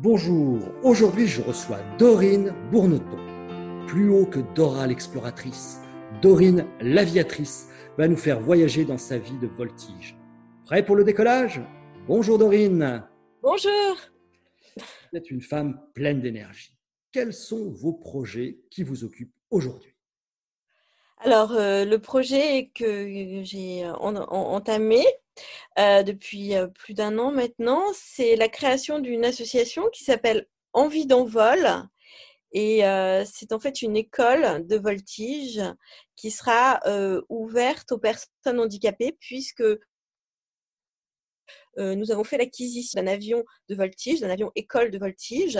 Bonjour, aujourd'hui je reçois Dorine Bourneton. Plus haut que Dora l'exploratrice, Dorine l'aviatrice va nous faire voyager dans sa vie de voltige. Prêt pour le décollage? Bonjour Dorine. Bonjour. Vous êtes une femme pleine d'énergie. Quels sont vos projets qui vous occupent aujourd'hui? Alors, euh, le projet que j'ai entamé euh, depuis euh, plus d'un an maintenant, c'est la création d'une association qui s'appelle Envie d'envol. Et c'est en fait une école de voltige qui sera ouverte aux personnes handicapées puisque nous avons fait l'acquisition d'un avion de voltige, d'un avion école de voltige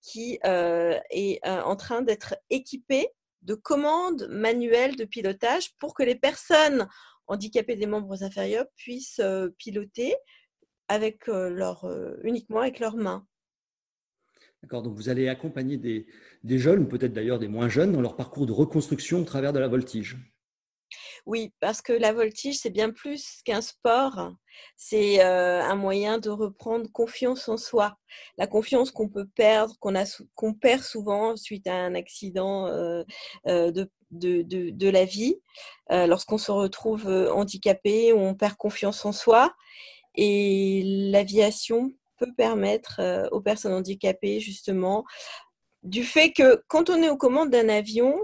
qui est en train d'être équipé de commandes manuelles de pilotage pour que les personnes handicapées des membres inférieurs puissent euh, piloter avec euh, leur, euh, uniquement avec leurs mains. D'accord, donc vous allez accompagner des, des jeunes, peut-être d'ailleurs des moins jeunes, dans leur parcours de reconstruction au travers de la voltige. Oui, parce que la voltige, c'est bien plus qu'un sport. C'est un moyen de reprendre confiance en soi. La confiance qu'on peut perdre, qu'on perd souvent suite à un accident de, de, la vie, lorsqu'on se retrouve handicapé, on perd confiance en soi. Et l'aviation peut permettre aux personnes handicapées, justement, du fait que quand on est aux commandes d'un avion,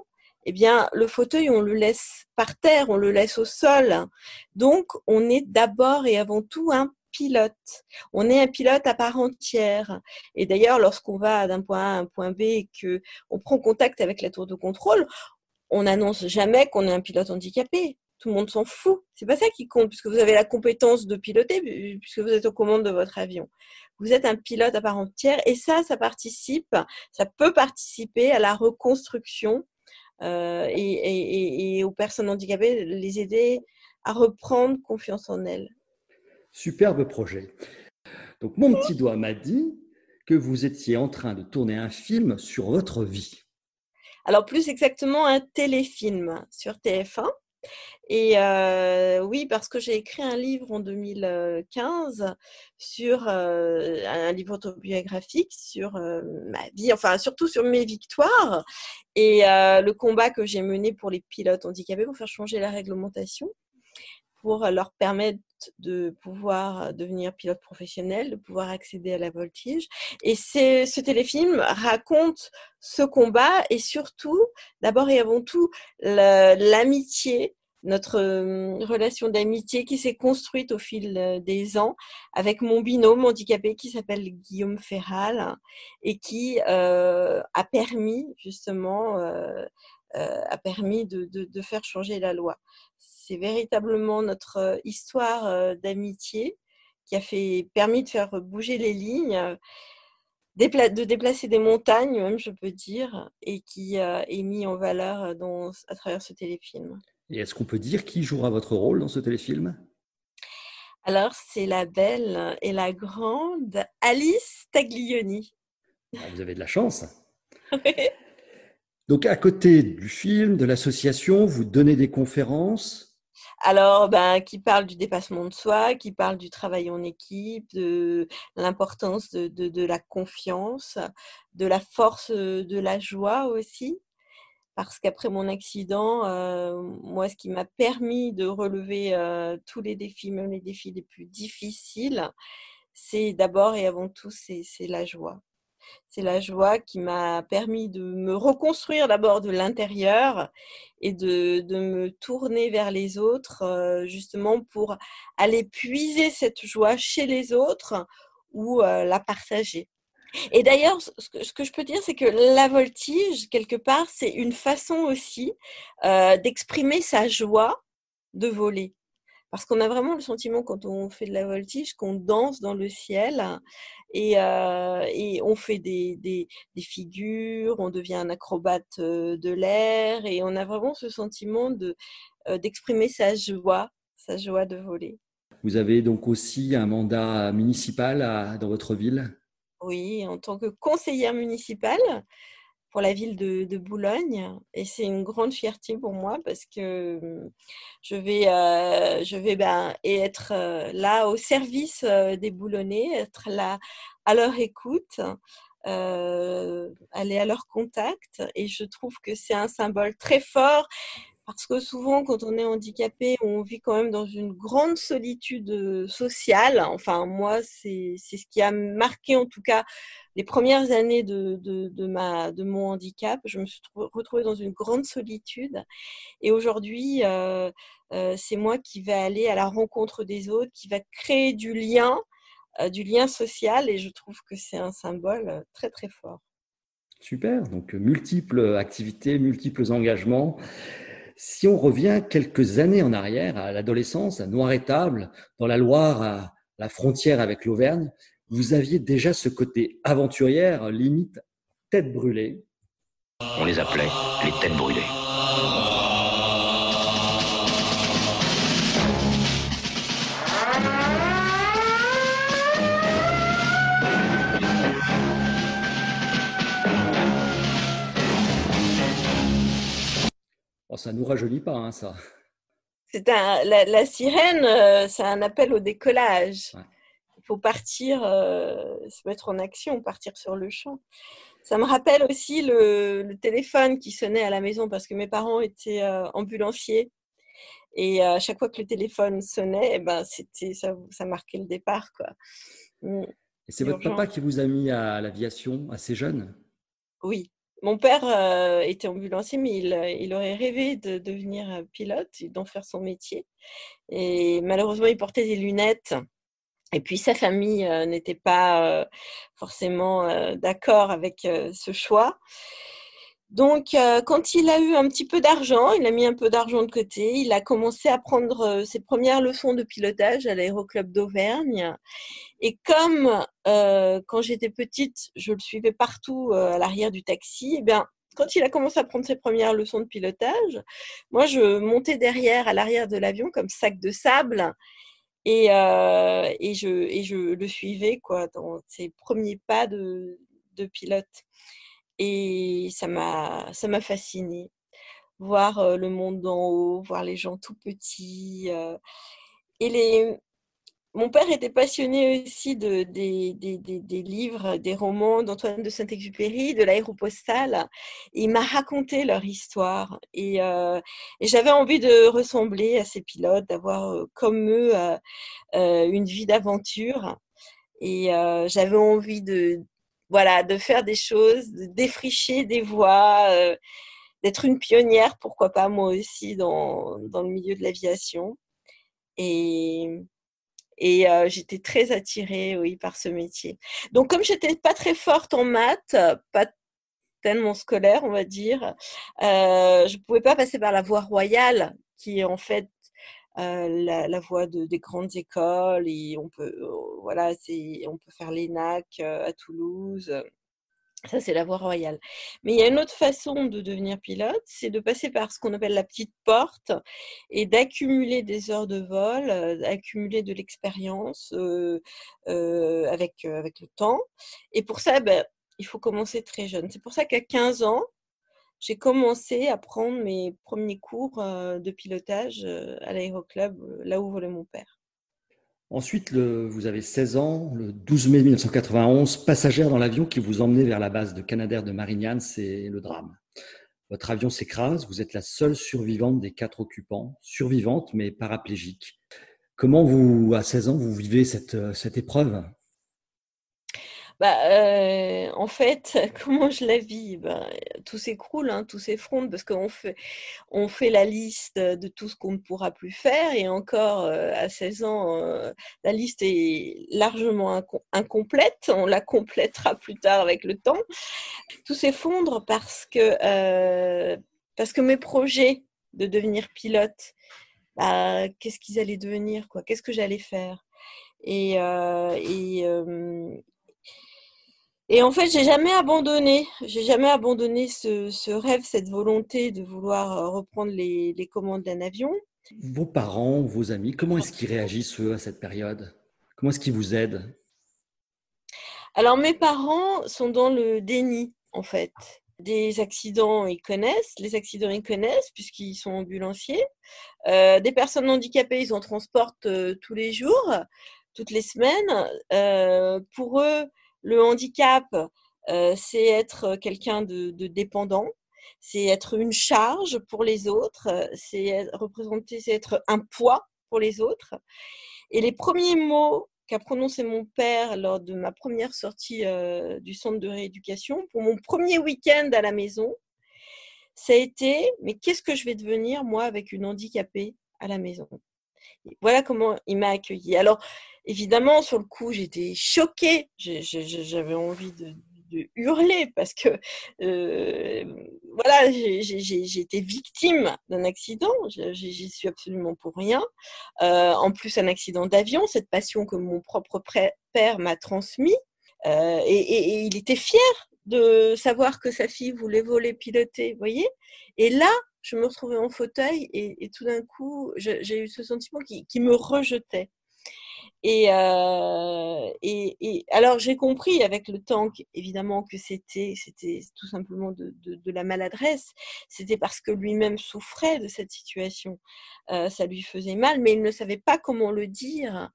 eh bien, le fauteuil, on le laisse par terre, on le laisse au sol. Donc, on est d'abord et avant tout un pilote. On est un pilote à part entière. Et d'ailleurs, lorsqu'on va d'un point A à un point B et que on prend contact avec la tour de contrôle, on n'annonce jamais qu'on est un pilote handicapé. Tout le monde s'en fout. C'est pas ça qui compte, puisque vous avez la compétence de piloter, puisque vous êtes aux commandes de votre avion. Vous êtes un pilote à part entière, et ça, ça participe, ça peut participer à la reconstruction euh, et, aux personnes handicapées, les aider à reprendre confiance en elles. Superbe projet. Donc mon petit doigt m'a dit que vous étiez en train de tourner un film sur votre vie. Alors plus exactement un téléfilm sur TF1 et euh, oui, parce que j'ai écrit un livre en 2015 sur euh, un livre autobiographique sur euh, ma vie, enfin surtout sur mes victoires et le combat que j'ai mené pour les pilotes handicapés pour faire changer la réglementation, pour leur permettre de pouvoir devenir pilote professionnel, de pouvoir accéder à la voltige. Et ce téléfilm raconte ce combat et surtout, d'abord et avant tout, l'amitié notre relation d'amitié qui s'est construite au fil des ans avec mon binôme handicapé qui s'appelle Guillaume Ferral et qui a permis justement a permis de, faire changer la loi. C'est véritablement notre histoire d'amitié qui a fait permis de faire bouger les lignes de déplacer des montagnes, même je peux dire, et qui est mis en valeur à travers ce téléfilm. Et est-ce qu'on peut dire qui jouera votre rôle dans ce téléfilm? Alors, c'est la belle et la grande Alice Taglioni. Ah, vous avez de la chance. Donc, à côté du film, de l'association, vous donnez des conférences alors, ben, qui parle du dépassement de soi, qui parle du travail en équipe, de l'importance de, la confiance, de la force de la joie aussi parce qu'après mon accident, euh, moi, ce qui m'a permis de relever euh, tous les défis, même les défis les plus difficiles, c'est d'abord et avant tout, c'est la joie. C'est la joie qui m'a permis de me reconstruire d'abord de l'intérieur et de, me tourner vers les autres, euh, justement pour aller puiser cette joie chez les autres ou euh, la partager. Et d'ailleurs, ce que, je peux dire, c'est que la voltige, quelque part, c'est une façon aussi euh, d'exprimer sa joie de voler. Parce qu'on a vraiment le sentiment quand on fait de la voltige qu'on danse dans le ciel et, euh, on fait des, figures, on devient un acrobate euh, de l'air et on a vraiment ce sentiment d'exprimer sa joie, sa joie de voler. Vous avez donc aussi un mandat municipal dans votre ville? Oui, en tant que conseillère municipale pour la ville de, Boulogne. Et c'est une grande fierté pour moi parce que mmh, je vais, euh, je vais ben, être euh, là au service euh, des Boulonnais, être là à leur écoute. aller à leur contact et je trouve que c'est un symbole très fort parce que souvent, quand on est handicapé, on vit quand même dans une grande solitude sociale. Enfin, moi, c'est ce qui a marqué en tout cas les premières années de, de, de mon handicap. Je me suis retrouvée dans une grande solitude. Et aujourd'hui, euh, euh, c'est moi qui vais aller à la rencontre des autres, qui va créer du lien, euh, du lien social. Et je trouve que c'est un symbole très, très fort. Super. Donc, multiples activités, multiples engagements. Si on revient quelques années en arrière, à l'adolescence, à Noir-Étable, dans la Loire, à la frontière avec l'Auvergne, vous aviez déjà ce côté aventurière, limite tête brûlée. On les appelait les têtes brûlées. Oh, ça ne nous rajeunit pas, hein, ça. C'est un, la, sirène, euh, c'est un appel au décollage. Il faut partir, euh, se mettre en action, partir sur le champ. Ça me rappelle aussi le, téléphone qui sonnait à la maison parce que mes parents étaient euh, ambulanciers. Et à chaque fois que le téléphone sonnait, eh ben, c'était, ça, ça, marquait le départ. Quoi. Et c'est votre papa qui vous a mis à l'aviation assez jeune? Oui, mon père euh, était ambulancier, mais il, euh, il, aurait rêvé de devenir euh, pilote, d'en faire son métier. Et malheureusement, il portait des lunettes. Et puis sa famille n'était pas forcément d'accord avec ce choix. Donc, euh, quand il a eu un petit peu d'argent, il a mis un peu d'argent de côté, il a commencé à prendre euh, ses premières leçons de pilotage à l'aéroclub d'Auvergne. Et comme euh, quand j'étais petite, je le suivais partout à l'arrière du taxi, eh bien, quand il a commencé à prendre ses premières leçons de pilotage, moi, je montais derrière, à l'arrière de l'avion, comme sac de sable. Et, je, le suivais dans ses premiers pas de pilote. Et ça m'a, ça m'a fascinée. Voir le monde d'en haut, voir les gens tout petits. et les... Mon père était passionné aussi de, des, des, des, livres, des romans d'Antoine de Saint-Exupéry, de l'aéropostale. Il m'a raconté leur histoire. Et, et j'avais envie de ressembler à ces pilotes, d'avoir comme eux une vie d'aventure. Et j'avais envie de, voilà, de faire des choses, de défricher des voies, euh, d'être une pionnière, pourquoi pas moi aussi, dans, dans le milieu de l'aviation. Et, et euh, j'étais très attirée, oui, par ce métier. Donc, comme j'étais pas très forte en maths, pas tellement scolaire, on va dire, euh, je pouvais pas passer par la voie royale, qui est en fait euh, la, voie de, des grandes écoles et on peut euh, voilà c'est on peut faire l'ENAC euh, à Toulouse ça, c'est la voie royale. Mais il y a une autre façon de devenir pilote, c'est de passer par ce qu'on appelle la petite porte et d'accumuler des heures de vol, d'accumuler de l'expérience avec, avec le temps. Et pour ça, ben, il faut commencer très jeune. C'est pour ça qu'à 15 ans, j'ai commencé à prendre mes premiers cours de pilotage à l'aéroclub, là où volait mon père. Ensuite, vous avez 16 ans, le 12 mai 1991, passagère dans l'avion qui vous emmenait vers la base de Canadair de Marignane, c'est le drame. Votre avion s'écrase, vous êtes la seule survivante des quatre occupants, survivante mais paraplégique. Comment vous, à 16 ans, vous vivez cette, cette épreuve? Bah, euh, en fait, comment je la vis? Bah, Tout s'écroule, hein, tout s'effondre parce qu'on fait, on fait la liste de tout ce qu'on ne pourra plus faire et encore euh, à 16 ans, euh, la liste est largement incomplète. On la complétera plus tard avec le temps. Tout s'effondre parce que, parce que mes projets de devenir pilote, bah, qu'est-ce qu'ils allaient devenir Qu'est-ce que j'allais faire? Et, et en fait, j'ai jamais abandonné. J'ai jamais abandonné ce, rêve, cette volonté de vouloir euh, reprendre les, commandes d'un avion. Vos parents, vos amis, comment est-ce qu'ils réagissent eux à cette période? Comment est-ce qu'ils vous aident? Alors mes parents sont dans le déni en fait. Des accidents, ils connaissent. Les accidents, ils connaissent puisqu'ils sont ambulanciers. Euh, des personnes handicapées, ils en transportent euh, tous les jours, toutes les semaines. pour eux, le handicap, euh, c'est être quelqu'un de, dépendant, c'est être une charge pour les autres, c'est représenter, c'est être un poids pour les autres. Et les premiers mots qu'a prononcé mon père lors de ma première sortie euh, du centre de rééducation, pour mon premier week-end à la maison, ça a été mais qu'est-ce que je vais devenir moi avec une handicapée à la maison? Voilà comment il m'a accueilli. Alors évidemment, sur le coup, j'étais choquée. J'avais envie de, hurler parce que euh, voilà, j'ai été victime d'un accident. J'y suis absolument pour rien. Euh, en plus, un accident d'avion, cette passion que mon propre père m'a transmis. Euh, et, il était fier de savoir que sa fille voulait voler piloter, voyez Et là, je me retrouvais en fauteuil et, tout d'un coup, j'ai eu ce sentiment qui me rejetait. Euh, et, alors j'ai compris avec le temps évidemment que c'était tout simplement de, de, la maladresse. C'était parce que lui-même souffrait de cette situation. Euh, ça lui faisait mal, mais il ne savait pas comment le dire.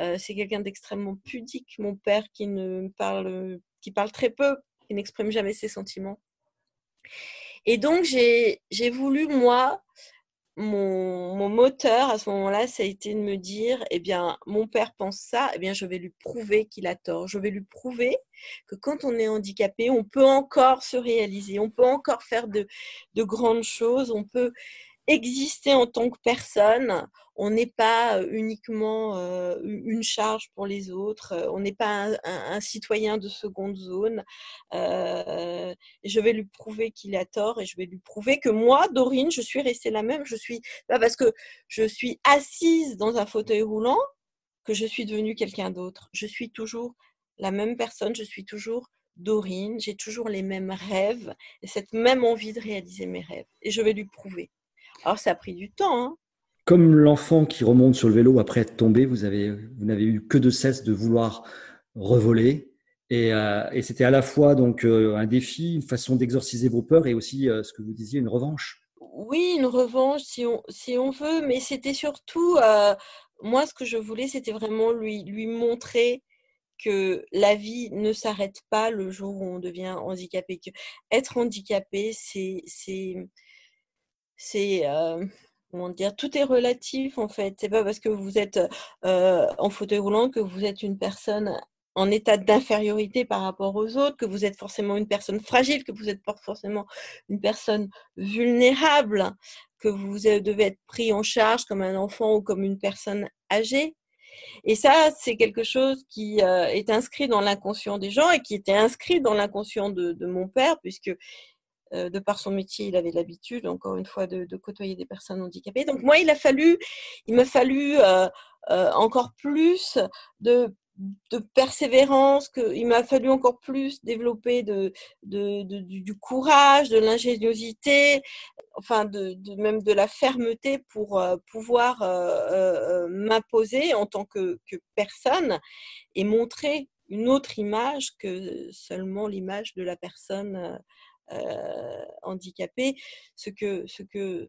Euh, c'est quelqu'un d'extrêmement pudique, mon père, qui ne parle qui parle très peu, qui n'exprime jamais ses sentiments. Et donc j'ai voulu moi mon, moteur à ce moment-là, ça a été de me dire, eh bien, mon père pense ça, eh bien, je vais lui prouver qu'il a tort. Je vais lui prouver que quand on est handicapé, on peut encore se réaliser, on peut encore faire de, de grandes choses, on peut exister en tant que personne. On n'est pas uniquement une charge pour les autres. On n'est pas un, citoyen de seconde zone. je vais lui prouver qu'il a tort et je vais lui prouver que moi, Dorine, je suis restée la même. Je suis pas parce que je suis assise dans un fauteuil roulant que je suis devenue quelqu'un d'autre. Je suis toujours la même personne. Je suis toujours Dorine. J'ai toujours les mêmes rêves et cette même envie de réaliser mes rêves. Et je vais lui prouver. Alors, ça a pris du temps. Hein. Comme l'enfant qui remonte sur le vélo après être tombé, vous avez, vous n'avez eu que de cesse de vouloir revoler. Et, euh, c'était à la fois donc euh, un défi, une façon d'exorciser vos peurs et aussi euh, ce que vous disiez, une revanche. Oui, une revanche si on, si on veut, mais c'était surtout, moi ce que je voulais, c'était vraiment lui, lui montrer que la vie ne s'arrête pas le jour où on devient handicapé. Que être handicapé, c'est c'est comment dire, tout est relatif en fait. C'est pas parce que vous êtes en fauteuil roulant que vous êtes une personne en état d'infériorité par rapport aux autres, que vous êtes forcément une personne fragile, que vous êtes forcément une personne vulnérable, que vous devez être pris en charge comme un enfant ou comme une personne âgée. Et ça, c'est quelque chose qui est inscrit dans l'inconscient des gens et qui était inscrit dans l'inconscient de, mon père, puisque euh, de par son métier, il avait l'habitude, encore une fois, de, côtoyer des personnes handicapées. Donc moi, il a fallu, il m'a fallu euh, euh, encore plus de, persévérance, que, il m'a fallu encore plus développer du, courage, de l'ingéniosité, enfin de, même de la fermeté pour pouvoir m'imposer en tant que, que personne et montrer une autre image que seulement l'image de la personne euh, handicapé, ce que, ce que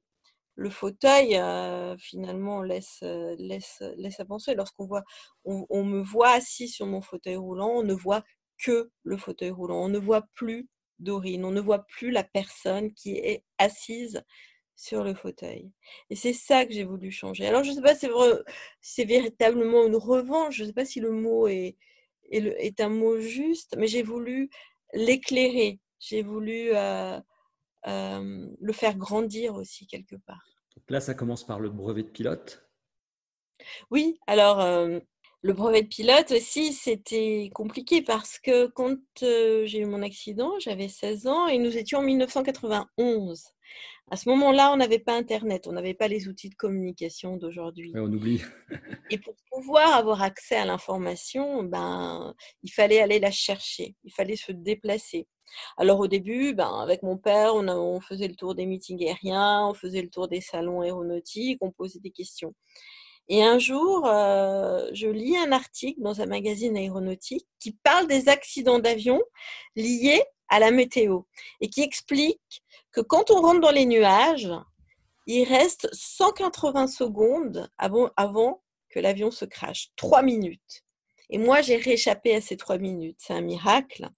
le fauteuil euh, finalement laisse, euh, laisse, laisse à penser. Lorsqu'on voit, on, me voit assis sur mon fauteuil roulant, on ne voit que le fauteuil roulant. On ne voit plus Dorine, on ne voit plus la personne qui est assise sur le fauteuil. Et c'est ça que j'ai voulu changer. Alors je ne sais pas si c'est véritablement une revanche, je ne sais pas si le mot est, est, un mot juste, mais j'ai voulu l'éclairer, j'ai voulu euh, euh, le faire grandir aussi quelque part. Donc là, ça commence par le brevet de pilote. Oui, alors euh, le brevet de pilote aussi, c'était compliqué parce que quand j'ai eu mon accident, j'avais 16 ans et nous étions en 1991. À ce moment-là, on n'avait pas Internet, on n'avait pas les outils de communication d'aujourd'hui. on oublie. et pour pouvoir avoir accès à l'information, ben, il fallait aller la chercher, il fallait se déplacer. Alors au début, ben, avec mon père, on, on, faisait le tour des meetings aériens, on faisait le tour des salons aéronautiques, on posait des questions. Et un jour, euh, je lis un article dans un magazine aéronautique qui parle des accidents d'avion liés à la météo et qui explique que quand on rentre dans les nuages, il reste 180 secondes avant, avant que l'avion se crache. Trois minutes. Et moi, j'ai rééchappé à ces trois minutes. C'est un miracle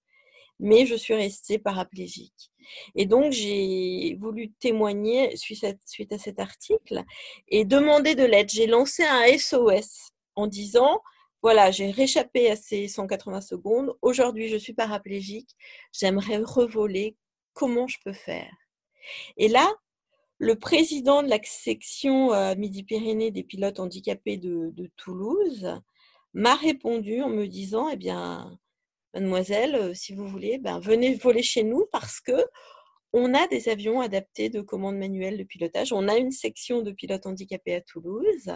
mais je suis restée paraplégique. Et donc, j'ai voulu témoigner suite à, cet article et demander de l'aide. J'ai lancé un SOS en disant, voilà, j'ai réchappé à ces 180 secondes. Aujourd'hui, je suis paraplégique. J'aimerais revoler. Comment je peux faire? Et là, le président de la section euh, Midi-Pyrénées des pilotes handicapés de, de Toulouse m'a répondu en me disant, eh bien, mademoiselle, euh, si vous voulez, ben, venez voler chez nous parce que on a des avions adaptés de commande manuelle de pilotage. On a une section de pilotes handicapés à Toulouse.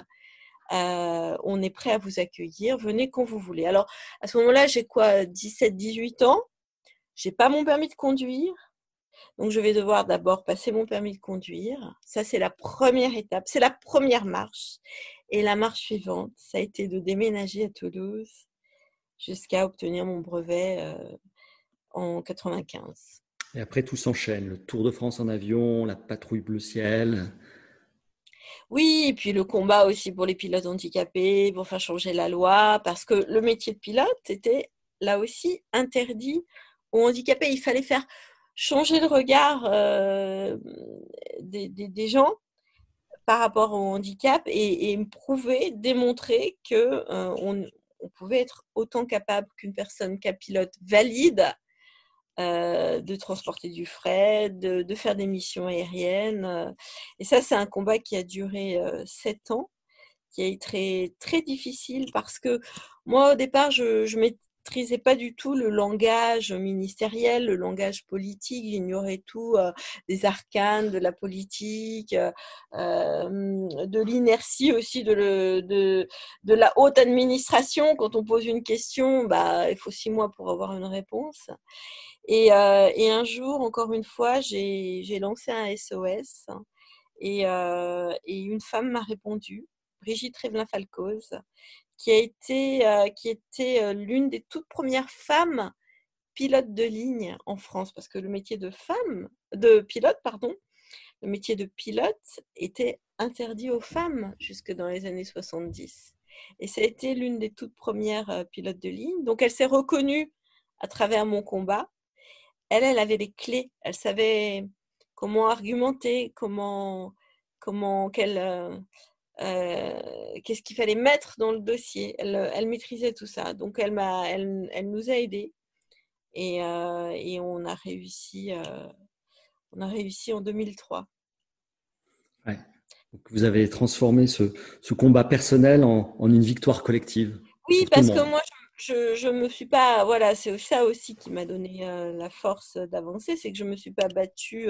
Euh, on est prêt à vous accueillir. Venez quand vous voulez. Alors, à ce moment-là, j'ai quoi 17, 18 ans? J'ai pas mon permis de conduire. Donc, je vais devoir d'abord passer mon permis de conduire. Ça, c'est la première étape. C'est la première marche. Et la marche suivante, ça a été de déménager à Toulouse jusqu'à obtenir mon brevet euh, en 95. Et après, tout s'enchaîne. Le Tour de France en avion, la patrouille bleu ciel. Oui, et puis le combat aussi pour les pilotes handicapés, pour faire changer la loi, parce que le métier de pilote était là aussi interdit aux handicapés. Il fallait faire changer le regard euh, des, gens par rapport au handicap et, prouver, démontrer que euh, on, on pouvait être autant capable qu'une personne pilote valide euh, de transporter du fret, de, faire des missions aériennes. Euh. Et ça, c'est un combat qui a duré euh, sept ans, qui a été très, très difficile parce que moi, au départ, je, je maîtrisais pas du tout le langage ministériel, le langage politique. J'ignorais tout euh, des arcanes de la politique, euh, de l'inertie aussi de, de, de, la haute administration. Quand on pose une question, bah, il faut six mois pour avoir une réponse. Et, euh, et un jour, encore une fois, j'ai lancé un SOS et, et une femme m'a répondu, Brigitte Révelin-Falcoz, qui a été, euh, qui était euh, l'une des toutes premières femmes pilotes de ligne en France, parce que le métier de femme, de pilote, pardon, le métier de pilote était interdit aux femmes jusque dans les années 70. Et ça a été l'une des toutes premières euh, pilotes de ligne. Donc elle s'est reconnue à travers mon combat. Elle, elle avait les clés. Elle savait comment argumenter, comment, comment quelle, euh, qu'est-ce qu'il fallait mettre dans le dossier? Elle, maîtrisait tout ça. Donc, elle, m'a, elle, elle nous a aidés et, euh, et on, a réussi, euh, on a réussi en 2003. Ouais. Donc, vous avez transformé ce, ce combat personnel en, en, une victoire collective. Oui, parce que moi, je ne me suis pas. Voilà, c'est ça aussi qui m'a donné la force d'avancer c'est que je ne me suis pas battue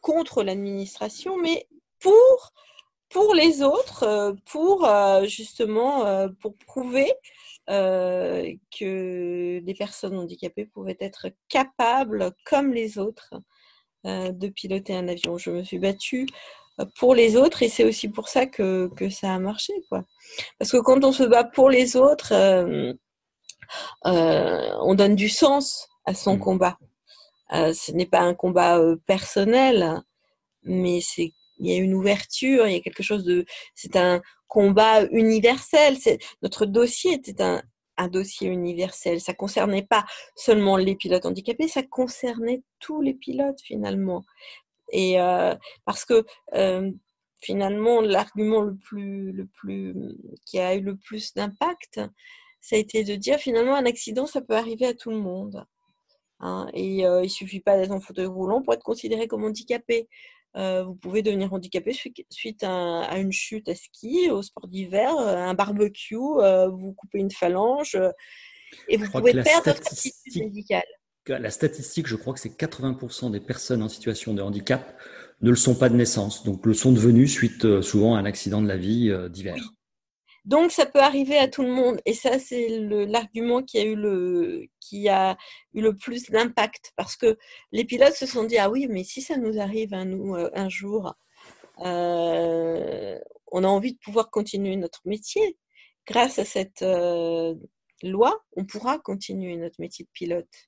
contre l'administration, mais pour pour les autres, euh, pour euh, justement euh, pour prouver que les personnes handicapées pouvaient être capables, comme les autres, de piloter un avion. Je me suis battue pour les autres et c'est aussi pour ça que, que, ça a marché. Quoi. Parce que quand on se bat pour les autres, on donne du sens à son mmh. combat. ce n'est pas un combat personnel, mais c'est il y a une ouverture, il y a quelque chose de, c'est un combat universel. Notre dossier était un, un dossier universel. Ça concernait pas seulement les pilotes handicapés, ça concernait tous les pilotes finalement. Et euh, parce que euh, finalement, l'argument le plus, le plus, qui a eu le plus d'impact, ça a été de dire finalement un accident, ça peut arriver à tout le monde. Hein, et il il suffit pas d'être en fauteuil roulant pour être considéré comme handicapé. vous pouvez devenir handicapé suite à, une chute à ski, au sport d'hiver, un barbecue, vous coupez une phalange et vous pouvez perdre votre activité médicale. La statistique, je crois que c'est 80% des personnes en situation de handicap ne le sont pas de naissance, donc le sont devenus suite souvent à un accident de la vie d'hiver. Donc, ça peut arriver à tout le monde. Et ça, c'est l'argument qui a eu le, qui a eu le plus d'impact. Parce que les pilotes se sont dit, ah oui, mais si ça nous arrive à nous euh, un jour, euh, on a envie de pouvoir continuer notre métier. Grâce à cette euh, loi, on pourra continuer notre métier de pilote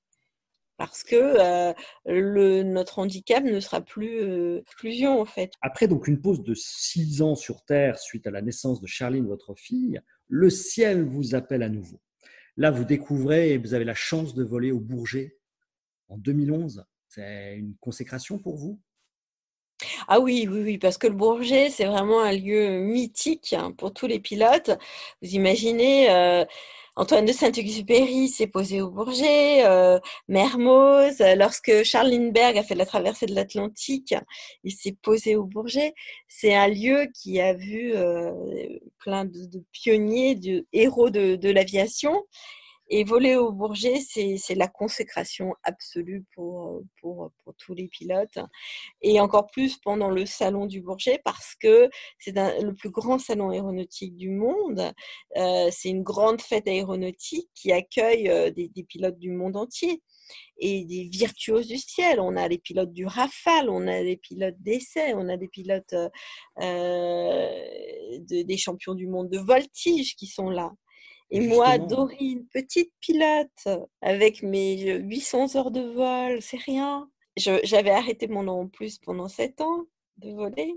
parce que euh, le, notre handicap ne sera plus euh, exclusion en fait. Après donc une pause de six ans sur Terre suite à la naissance de Charline, votre fille, le ciel vous appelle à nouveau. Là, vous découvrez et vous avez la chance de voler au Bourget en 2011. C'est une consécration pour vous? Ah oui, oui, oui, parce que le Bourget, c'est vraiment un lieu mythique pour tous les pilotes. Vous imaginez, euh, Antoine de Saint-Exupéry s'est posé au Bourget, euh, Mermoz, lorsque Charles Lindbergh a fait la traversée de l'Atlantique, il s'est posé au Bourget. C'est un lieu qui a vu euh, plein de, pionniers, de héros de l'aviation. Et voler au Bourget, c'est la consécration absolue pour, pour, pour, tous les pilotes. Et encore plus pendant le salon du Bourget, parce que c'est le plus grand salon aéronautique du monde. Euh, c'est une grande fête aéronautique qui accueille euh, des, des, pilotes du monde entier et des virtuoses du ciel. On a les pilotes du Rafale, on a des pilotes d'essai, on a des pilotes euh, de, des champions du monde de voltige qui sont là. Et moi, Dorine, petite pilote, avec mes 800 heures de vol, c'est rien. J'avais arrêté mon nom en plus pendant 7 ans de voler.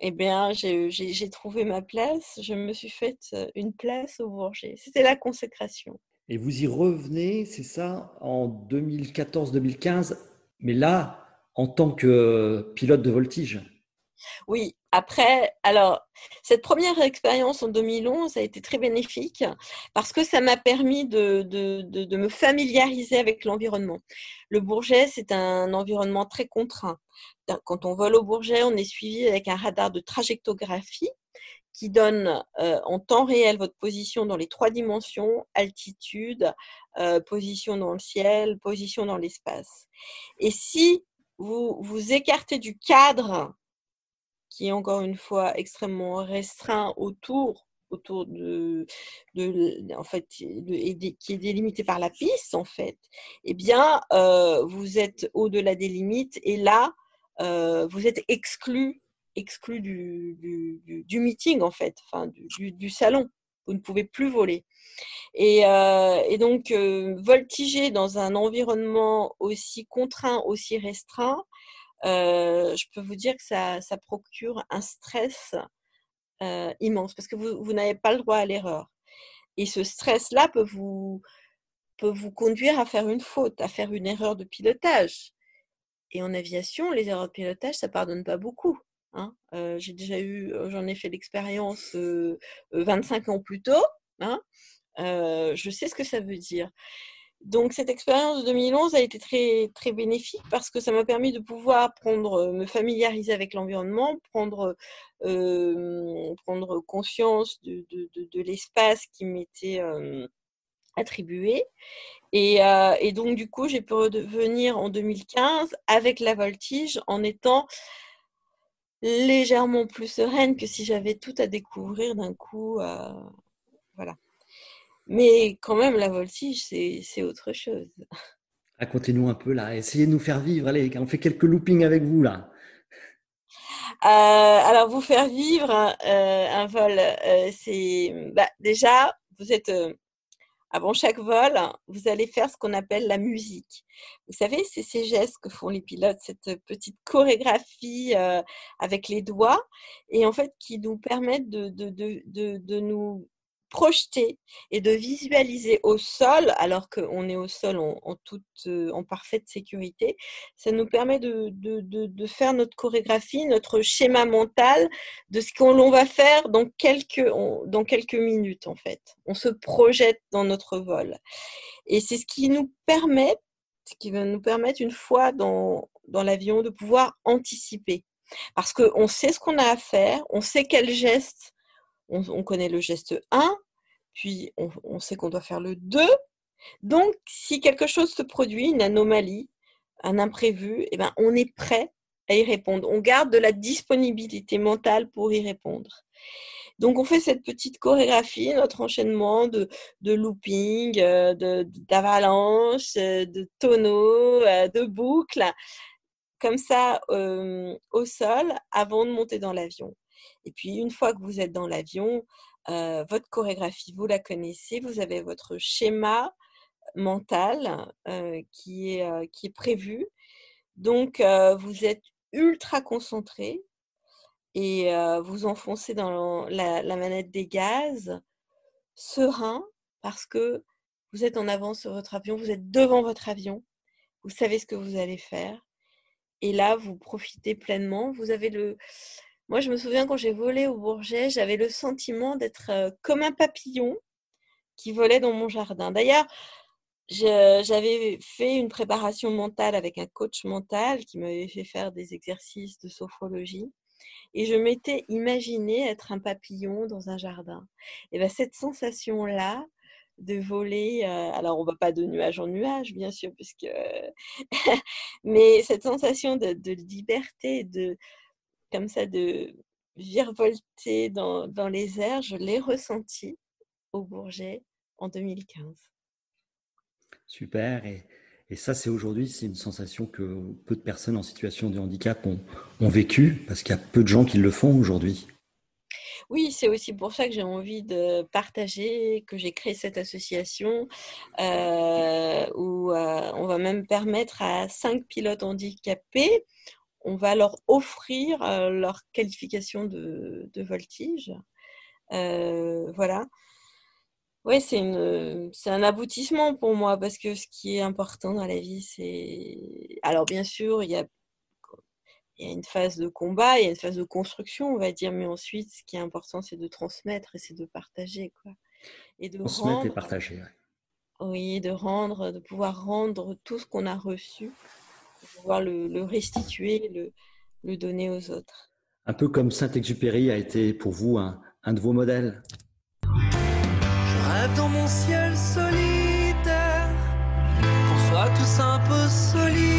Eh bien, j'ai trouvé ma place. Je me suis faite une place au Bourget. C'était la consécration. Et vous y revenez, c'est ça, en 2014-2015, mais là, en tant que pilote de voltige? Oui, après, alors, cette première expérience en 2011 a été très bénéfique parce que ça m'a permis de, de, me familiariser avec l'environnement. Le Bourget, c'est un environnement très contraint. Quand on vole au Bourget, on est suivi avec un radar de trajectographie qui donne euh, en temps réel votre position dans les trois dimensions, altitude, euh, position dans le ciel, position dans l'espace. Et si vous vous écartez du cadre qui est encore une fois extrêmement restreint autour autour de, en fait, qui est délimité par la piste, en fait, eh bien, euh, vous êtes au-delà des limites et là, euh, vous êtes exclu, exclu du, du, du, meeting, en fait, enfin, du, du, salon. Vous ne pouvez plus voler. Et, euh, et donc, voltiger dans un environnement aussi contraint, aussi restreint, je peux vous dire que ça, procure un stress euh, immense parce que vous, n'avez pas le droit à l'erreur. Et ce stress-là peut vous, peut vous conduire à faire une faute, à faire une erreur de pilotage. Et en aviation, les erreurs de pilotage, ça pardonne pas beaucoup. Hein. Euh, j'ai déjà eu, j'en ai fait l'expérience 25 ans plus tôt. Hein. je sais ce que ça veut dire. Donc cette expérience de 2011 a été très très bénéfique parce que ça m'a permis de pouvoir prendre, euh, me familiariser avec l'environnement, prendre euh, prendre conscience de, de, l'espace qui m'était euh, attribué. Et, et, donc du coup, j'ai pu revenir en 2015 avec la voltige en étant légèrement plus sereine que si j'avais tout à découvrir d'un coup. voilà. Mais quand même, la voltige, c'est autre chose. Racontez-nous un peu là, essayez de nous faire vivre. Allez, on fait quelques loopings avec vous là. Euh, alors, vous faire vivre euh, un vol, euh, c'est bah, déjà, vous êtes avant chaque vol, vous allez faire ce qu'on appelle la musique. Vous savez, c'est ces gestes que font les pilotes, cette petite chorégraphie avec les doigts, et en fait qui nous permettent de, de, de, de nous projeter et de visualiser au sol, alors qu'on est au sol en, toute, euh, en parfaite sécurité, ça nous permet de, de, faire notre chorégraphie, notre schéma mental de ce qu'on va faire dans quelques, dans quelques minutes en fait. On se projette dans notre vol. Et c'est ce qui nous permet, ce qui va nous permettre une fois dans, dans l'avion de pouvoir anticiper. Parce qu'on sait ce qu'on a à faire, on sait quel geste on, connaît le geste 1, puis on, sait qu'on doit faire le 2. Donc, si quelque chose se produit, une anomalie, un imprévu, eh ben, on est prêt à y répondre. On garde de la disponibilité mentale pour y répondre. Donc, on fait cette petite chorégraphie, notre enchaînement de, looping, euh, d'avalanche, euh, de, tonneaux, euh, de boucles, comme ça au sol avant de monter dans l'avion. Et puis, une fois que vous êtes dans l'avion, euh, votre chorégraphie, vous la connaissez, vous avez votre schéma mental euh, qui, est, euh, qui est prévu. Donc, vous êtes ultra concentré et vous enfoncez dans la, la, manette des gaz, serein, parce que vous êtes en avance sur votre avion, vous êtes devant votre avion, vous savez ce que vous allez faire. Et là, vous profitez pleinement. Vous avez le, moi, je me souviens quand j'ai volé au Bourget, j'avais le sentiment d'être comme un papillon qui volait dans mon jardin. D'ailleurs, j'avais fait une préparation mentale avec un coach mental qui m'avait fait faire des exercices de sophrologie. Et je m'étais imaginé être un papillon dans un jardin. Et bien, cette sensation-là, de voler. alors, on va pas de nuage en nuage, bien sûr, puisque. mais cette sensation de liberté, de, comme ça de virevolter dans, dans les airs, je l'ai ressenti au Bourget en 2015. Super. Et, et ça, c'est aujourd'hui, c'est une sensation que peu de personnes en situation de handicap ont, ont vécu, parce qu'il y a peu de gens qui le font aujourd'hui. Oui, c'est aussi pour ça que j'ai envie de partager, que j'ai créé cette association euh, où euh, on va même permettre à cinq pilotes handicapés on va leur offrir euh, leur qualification de, voltige. Euh, voilà. Oui, c'est un aboutissement pour moi parce que ce qui est important dans la vie, c'est. Alors, bien sûr, il y a, il y a une phase de combat, il y a une phase de construction, on va dire, mais ensuite, ce qui est important, c'est de transmettre et c'est de partager. Quoi. Et de transmettre et partager. Oui, de rendre, de pouvoir rendre tout ce qu'on a reçu pouvoir le, restituer, le, le, donner aux autres. Un peu comme Saint-Exupéry a été pour vous un, un de vos modèles. Je rêve dans mon ciel solitaire, qu'on soit tous un peu solides.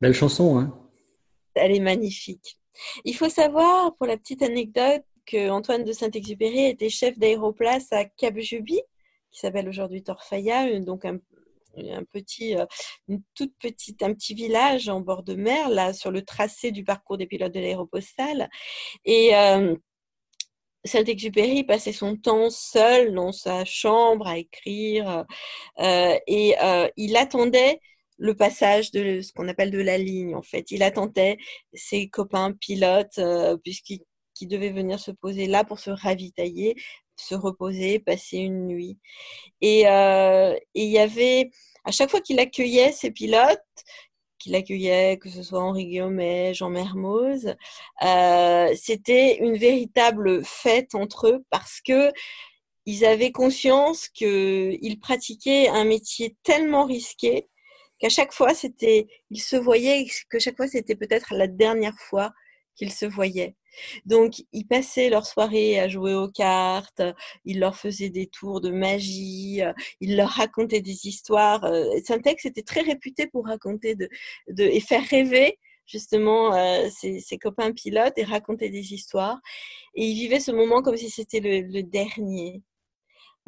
Belle chanson, hein Elle est magnifique. Il faut savoir, pour la petite anecdote, que Antoine de Saint-Exupéry était chef d'aéroplace à Cap-Juby, qui s'appelle aujourd'hui Torfaya, donc un, petit, euh, une toute petite, un petit village en bord de mer, là, sur le tracé du parcours des pilotes de l'aéropostale. Et euh, Saint-Exupéry passait son temps seul dans sa chambre à écrire, euh, et il attendait le passage de ce qu'on appelle de la ligne. En fait, il attendait ses copains pilotes euh, puisqu'ils qui devaient venir se poser là pour se ravitailler, se reposer, passer une nuit. Et, euh, il y avait, à chaque fois qu'il accueillait ses pilotes, qu'il accueillait, que ce soit Henri Guillaumet, Jean Mermoz, euh, c'était une véritable fête entre eux parce que ils avaient conscience qu'ils pratiquaient un métier tellement risqué qu'à chaque fois, c'était, ils se voyaient, que chaque fois, c'était peut-être la dernière fois qu'ils se voyaient. Donc, ils passaient leur soirée à jouer aux cartes, ils leur faisaient des tours de magie, ils leur racontaient des histoires. Syntex était très réputé pour raconter de, de, et faire rêver justement ses, copains pilotes et racontait des histoires. Et il vivait ce moment comme si c'était le, dernier.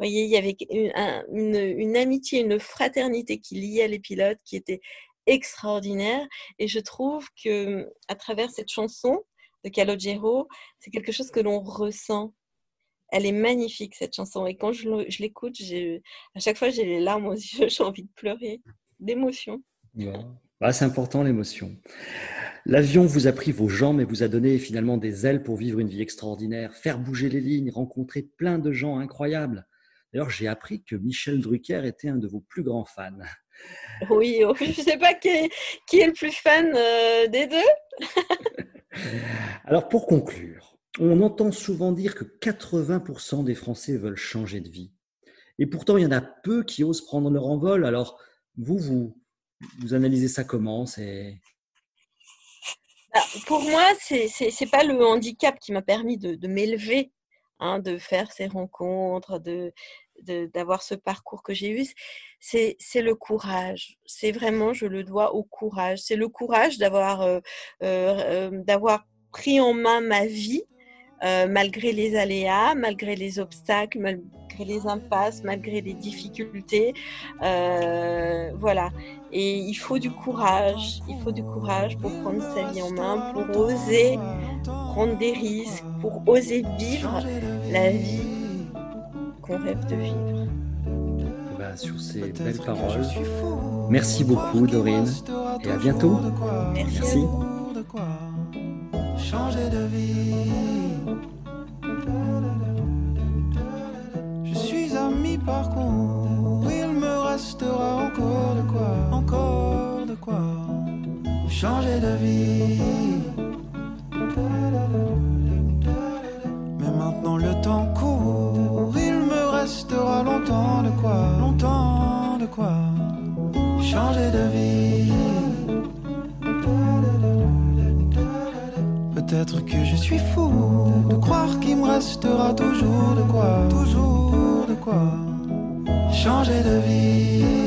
Voyez, il y avait une, amitié, une fraternité qui liait les pilotes qui était extraordinaire. Et je trouve que à travers cette chanson de Calogero, c'est quelque chose que l'on ressent. Elle est magnifique cette chanson et quand je l'écoute, à chaque fois j'ai les larmes aux yeux, j'ai envie de pleurer d'émotion. Bah, c'est important l'émotion. L'avion vous a pris vos jambes et vous a donné finalement des ailes pour vivre une vie extraordinaire, faire bouger les lignes, rencontrer plein de gens incroyables. D'ailleurs, j'ai appris que Michel Drucker était un de vos plus grands fans. Oui, je ne sais pas qui est, le plus fan euh, des deux. Alors, pour conclure, on entend souvent dire que 80% des Français veulent changer de vie. Et pourtant, il y en a peu qui osent prendre leur envol. Alors, vous, vous, vous analysez ça comment? Bah, Pour moi, ce n'est pas le handicap qui m'a permis de, m'élever, hein, de faire ces rencontres, de, d'avoir ce parcours que j'ai eu, c'est, le courage. C'est vraiment, je le dois au courage. C'est le courage d'avoir, euh, euh, euh, pris en main ma vie malgré les aléas, malgré les obstacles, malgré les impasses, malgré les difficultés. voilà. Et il faut du courage. Il faut du courage pour prendre sa vie en main, pour oser prendre des risques, pour oser vivre la vie qu'on rêve de vivre. Ben, sur ces belles paroles, merci beaucoup Dorine et à bientôt. Merci. Changer de vie. Je suis à mi-parcours, il me restera encore de quoi, encore de quoi changer de vie. Mais maintenant le temps court, longtemps de quoi, longtemps de quoi changer de vie. Peut-être que je suis fou de croire qu'il me restera toujours de quoi, toujours de quoi changer de vie.